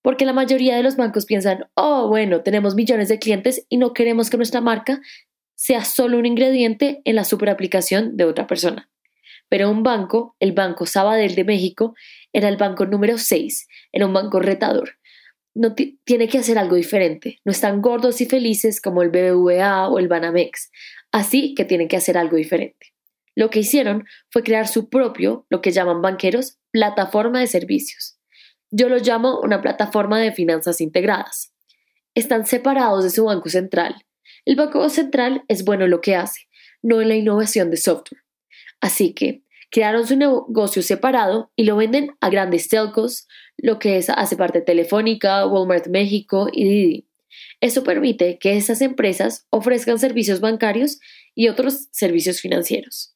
Porque la mayoría de los bancos piensan, oh, bueno, tenemos millones de clientes y no queremos que nuestra marca sea solo un ingrediente en la superaplicación de otra persona. Pero un banco, el Banco Sabadell de México, era el banco número 6, era un banco retador, no tiene que hacer algo diferente. No están gordos y felices como el BBVA o el Banamex. Así que tienen que hacer algo diferente. Lo que hicieron fue crear su propio, lo que llaman banqueros, plataforma de servicios. Yo lo llamo una plataforma de finanzas integradas. Están separados de su banco central. El banco central es bueno en lo que hace, no en la innovación de software. Así que crearon su negocio separado y lo venden a grandes telcos, lo que es, hace parte Telefónica, Walmart México y Didi. Eso permite que esas empresas ofrezcan servicios bancarios y otros servicios financieros.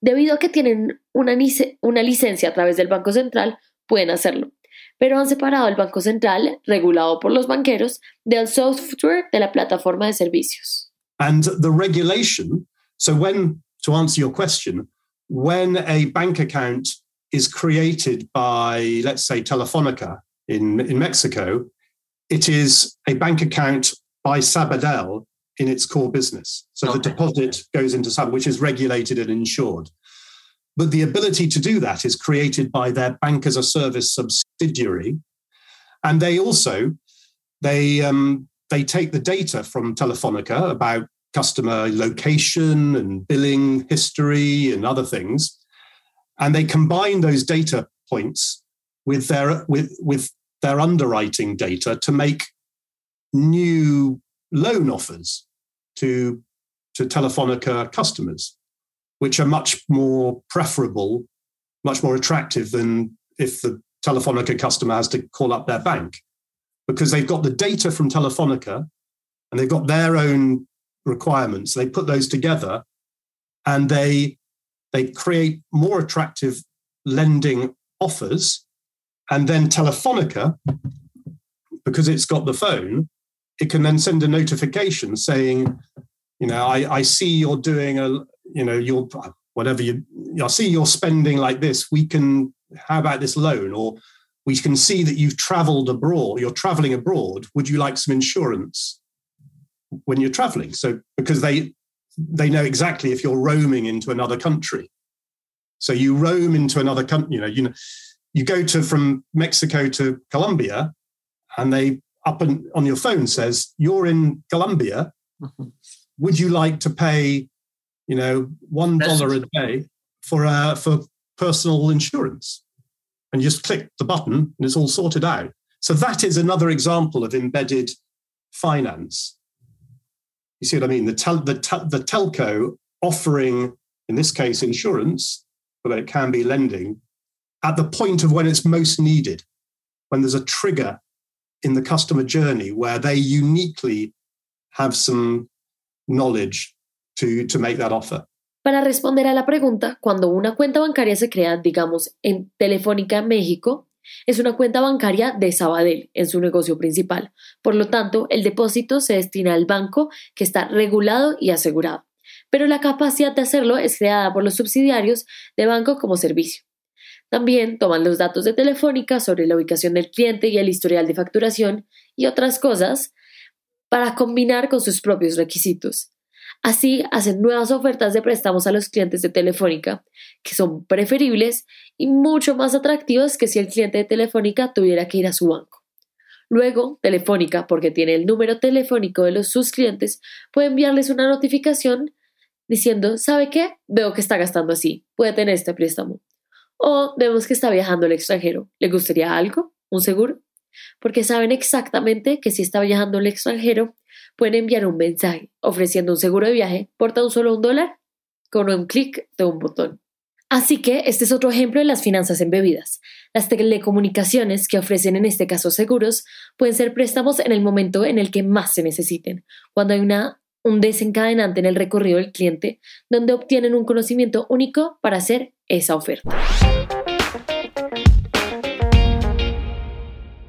Debido a que tienen una, una licencia a través del Banco Central, pueden hacerlo, pero han separado el Banco Central, regulado por los banqueros, del software de la plataforma de servicios. And the regulation, so when, to answer your question, when a bank account is created by, let's say, Telefonica in, in Mexico, it is a bank account by Sabadell in its core business. So okay. the deposit goes into Sabadell, which is regulated and insured. But the ability to do that is created by their bank as a service subsidiary. And they also, they, um, they take the data from Telefonica about customer location and billing history and other things. And they combine those data points with their with with their underwriting data to make new loan offers to to Telefonica customers, which are much more preferable, much more attractive than if the Telefonica customer has to call up their bank, because they've got the data from Telefonica and they've got their own requirements. They put those together and they they create more attractive lending offers. And then Telefonica, because it's got the phone, it can then send a notification saying, you know, I, I see you're doing a, you know, you're whatever you, I see you're spending like this. We can, how about this loan? Or we can see that you've traveled abroad, you're traveling abroad. Would you like some insurance? When you're traveling. So because they they know exactly if you're roaming into another country. So you roam into another country, you know, you know, you go to from Mexico to Colombia, and they up and on your phone says you're in Colombia. Mm-hmm. Would you like to pay, you know, one dollar a day for uh, for personal insurance? And you just click the button, and it's all sorted out. So that is another example of embedded finance you see what I mean? The, tel- the, the telco offering, in this case, insurance, but it can be lending, at the point of when it's most needed, when there's a trigger in the customer journey where they uniquely have some knowledge to, to make that offer. Para responder a la pregunta, cuando una cuenta bancaria se crea, digamos, en Telefónica México, es una cuenta bancaria de Sabadell en su negocio principal. Por lo tanto, el depósito se destina al banco que está regulado y asegurado. Pero la capacidad de hacerlo es creada por los subsidiarios de banco como servicio. También toman los datos de Telefónica sobre la ubicación del cliente y el historial de facturación y otras cosas para combinar con sus propios requisitos. Así hacen nuevas ofertas de préstamos a los clientes de Telefónica, que son preferibles y mucho más atractivas que si el cliente de Telefónica tuviera que ir a su banco. Luego, Telefónica, porque tiene el número telefónico de los, sus clientes, puede enviarles una notificación diciendo, ¿sabe qué? Veo que está gastando así, puede tener este préstamo. O vemos que está viajando al extranjero. ¿Le gustaría algo? ¿Un seguro? Porque saben exactamente que si está viajando al extranjero, pueden enviar un mensaje ofreciendo un seguro de viaje por tan solo un dólar con un clic de un botón. Así que este es otro ejemplo de las finanzas embebidas. Las telecomunicaciones que ofrecen en este caso seguros pueden ser préstamos en el momento en el que más se necesiten, cuando hay una, un desencadenante en el recorrido del cliente donde obtienen un conocimiento único para hacer esa oferta.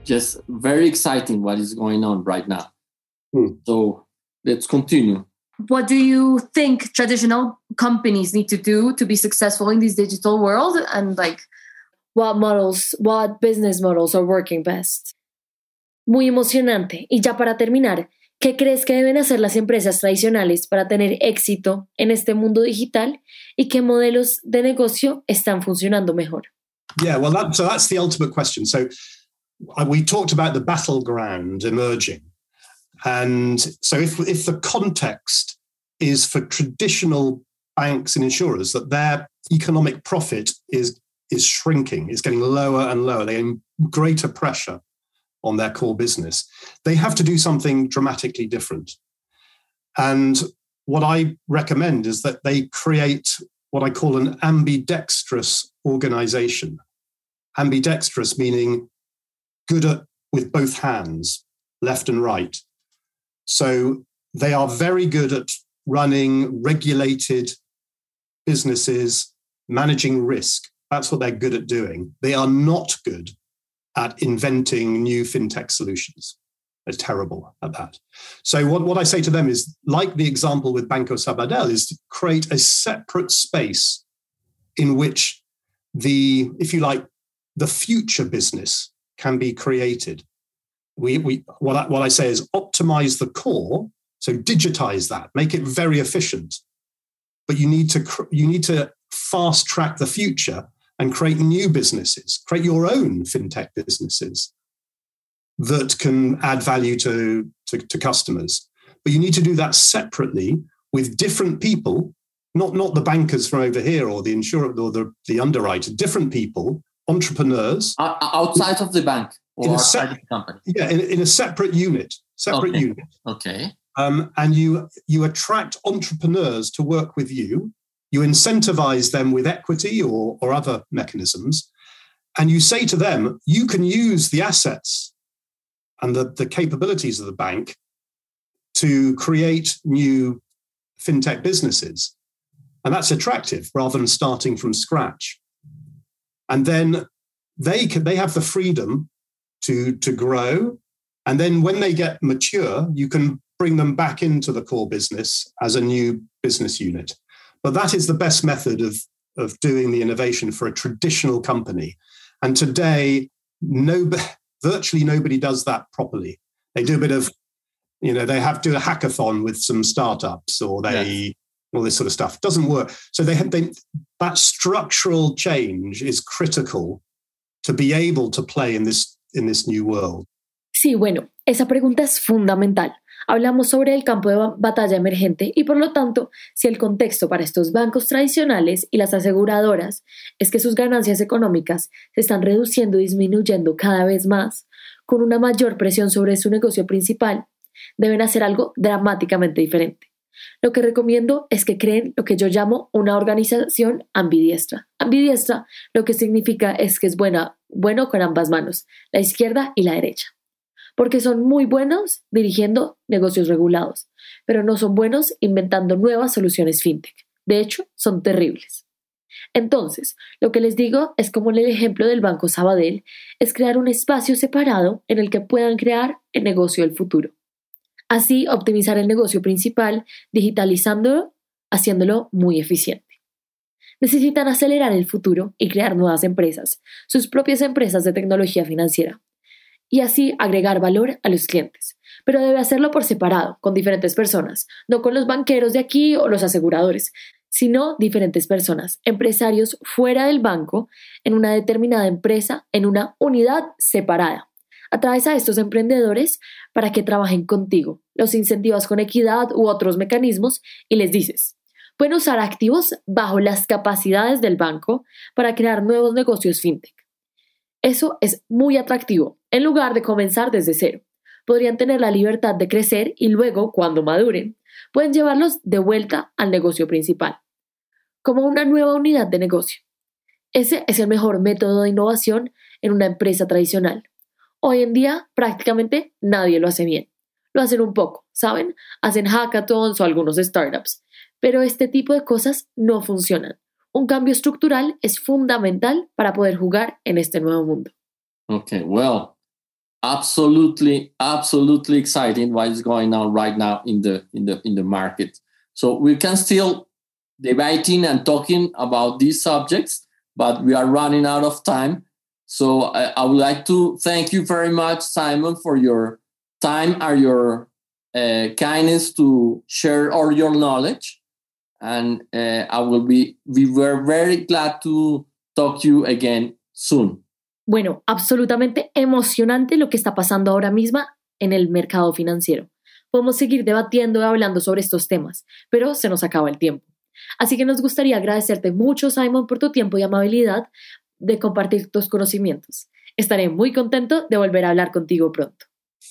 Just very exciting what is going on right now. Hmm. So let's continue. What do you think traditional companies need to do to be successful in this digital world? And like, What models, what business models are working best? Muy emocionante. Y ya para terminar, ¿qué crees que deben hacer las empresas tradicionales para tener éxito en este mundo digital y qué modelos de negocio están funcionando mejor? Yeah, well, that, so that's the ultimate question. So uh, we talked about the battleground emerging. And so if, if the context is for traditional banks and insurers that their economic profit is, is shrinking, is getting lower and lower, they're in greater pressure on their core business, they have to do something dramatically different. And what I recommend is that they create what I call an ambidextrous organization. Ambidextrous meaning good at with both hands, left and right. So they are very good at running regulated businesses, managing risk. That's what they're good at doing. They are not good at inventing new fintech solutions. They're terrible at that. So what, what I say to them is, like the example with Banco Sabadell, is to create a separate space in which the, if you like, the future business can be created. We, we what, I, what I say is optimize the core, so digitize that, make it very efficient. But you need to you need to fast track the future and create new businesses, create your own fintech businesses that can add value to, to, to customers. But you need to do that separately with different people, not, not the bankers from over here or the insurer or the, the underwriter, different people, entrepreneurs. Outside of the bank In or a sec- of the company. Yeah, in, in a separate unit, separate Okay. unit. Okay. um, and you you attract entrepreneurs to work with you. You incentivize them with equity or or other mechanisms, and you say to them, you can use the assets and the, the capabilities of the bank to create new fintech businesses, and that's attractive rather than starting from scratch. And then they can, they have the freedom to to grow and then when they get mature, you can bring them back into the core business as a new business unit. But that is the best method of, of doing the innovation for a traditional company. And today, no, virtually nobody does that properly. They do a bit of, you know, they have to do a hackathon with some startups or they, all this sort of stuff. Doesn't work. So they they, that structural change is critical to be able to play in this in this new world. Sí, bueno, esa pregunta es fundamental. Hablamos sobre el campo de ba- batalla emergente y por lo tanto, si el contexto para estos bancos tradicionales y las aseguradoras es que sus ganancias económicas se están reduciendo y disminuyendo cada vez más, con una mayor presión sobre su negocio principal, deben hacer algo dramáticamente diferente. Lo que recomiendo es que creen lo que yo llamo una organización ambidiestra. Ambidiestra lo que significa es que es buena, bueno con ambas manos, la izquierda y la derecha porque son muy buenos dirigiendo negocios regulados, pero no son buenos inventando nuevas soluciones fintech. De hecho, son terribles. Entonces, lo que les digo es como en el ejemplo del Banco Sabadell, es crear un espacio separado en el que puedan crear el negocio del futuro. Así, optimizar el negocio principal, digitalizándolo, haciéndolo muy eficiente. Necesitan acelerar el futuro y crear nuevas empresas, sus propias empresas de tecnología financiera, y así agregar valor a los clientes. Pero debe hacerlo por separado, con diferentes personas, no con los banqueros de aquí o los aseguradores, sino diferentes personas, empresarios fuera del banco, en una determinada empresa, en una unidad separada. Atraes a estos emprendedores para que trabajen contigo, los incentivas con equidad u otros mecanismos y les dices, pueden usar activos bajo las capacidades del banco para crear nuevos negocios fintech. Eso es muy atractivo, en lugar de comenzar desde cero. Podrían tener la libertad de crecer y luego, cuando maduren, pueden llevarlos de vuelta al negocio principal como una nueva unidad de negocio. Ese es el mejor método de innovación en una empresa tradicional. Hoy en día prácticamente nadie lo hace bien. Lo hacen un poco, ¿saben? Hacen hackathons o algunos startups. Pero este tipo de cosas no funcionan. Un cambio estructural es fundamental para poder jugar en este nuevo mundo. Okay, well, absolutely, absolutely exciting what is going on right now in the in the in the market. So we can still debating and talking about these subjects, but we are running out of time. So I, I would like to thank you very much, Simon, for your time and your uh, kindness to share all your knowledge. And uh, I will be, we were very glad to talk to you again soon. Bueno, absolutamente emocionante lo que está pasando ahora mismo en el mercado financiero. Podemos seguir debatiendo y hablando sobre estos temas, pero se nos acaba el tiempo. Así que nos gustaría agradecerte mucho, Simon, por tu tiempo y amabilidad de compartir tus conocimientos. Estaré muy contento de volver a hablar contigo pronto.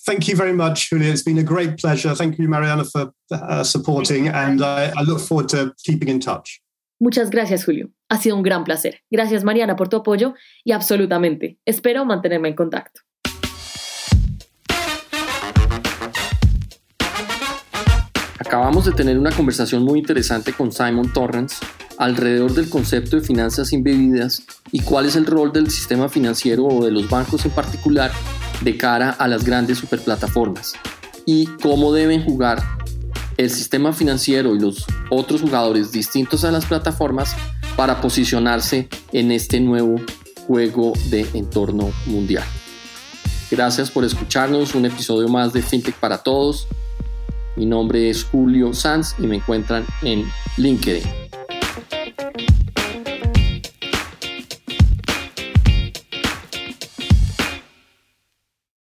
Thank you very much, Julia. It's been a great pleasure. Thank you, Mariana, for uh, supporting, and I, I look forward to keeping in touch. Muchas gracias, Julio. Ha sido un gran placer. Gracias, Mariana, por tu apoyo y absolutamente espero mantenerme en contacto. Acabamos de tener una conversación muy interesante con Simon Torrance alrededor del concepto de finanzas imbebidas y cuál es el rol del sistema financiero o de los bancos en particular de cara a las grandes superplataformas y cómo deben jugar el sistema financiero y los otros jugadores distintos a las plataformas para posicionarse en este nuevo juego de entorno mundial. Gracias por escucharnos, un episodio más de FinTech para Todos. Mi nombre es Julio Sanz y me encuentran en LinkedIn.